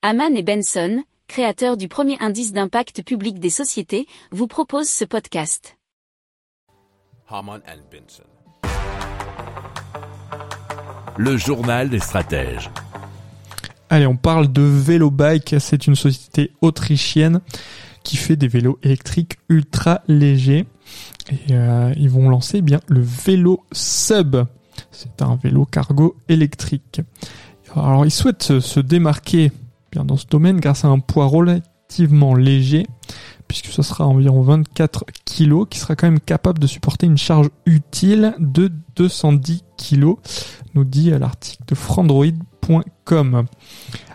Haman et Benson, créateurs du premier indice d'impact public des sociétés, vous proposent ce podcast. Haman and Benson. Le journal des stratèges. Allez, on parle de Velobike. C'est une société autrichienne qui fait des vélos électriques ultra légers. Et euh, ils vont lancer eh bien le vélo Sub. C'est un vélo cargo électrique. Alors ils souhaitent se démarquer bien dans ce domaine grâce à un poids relativement léger, puisque ce sera environ 24 kg, qui sera quand même capable de supporter une charge utile de 210 kg, nous dit l'article de frandroid.com.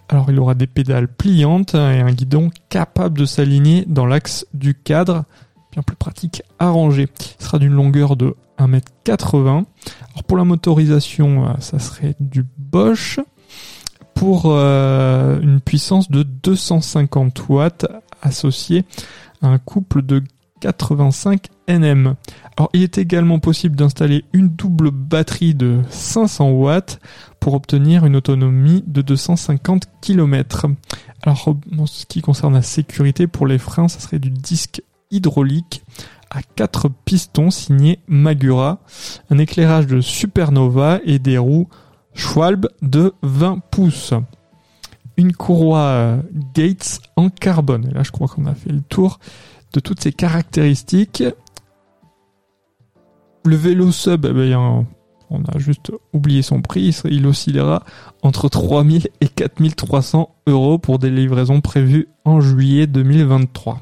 Alors il aura des pédales pliantes et un guidon capable de s'aligner dans l'axe du cadre, bien plus pratique à ranger. Il sera d'une longueur de 1m80. Alors pour la motorisation, euh, ça serait du Bosch pour euh, une puissance de 250 watts associée à un couple de 85 Nm. Alors il est également possible d'installer une double batterie de 500 watts pour obtenir une autonomie de 250 km. Alors en ce qui concerne la sécurité pour les freins, ça serait du disque hydraulique à 4 pistons signé Magura, un éclairage de Supernova et des roues Schwalbe de 20 pouces. Une courroie euh, Gates en carbone. Et là, je crois qu'on a fait le tour de toutes ces caractéristiques. Le vélo sub, eh on a juste oublié son prix. Il oscillera entre 3000 et 4300 euros pour des livraisons prévues en juillet 2023.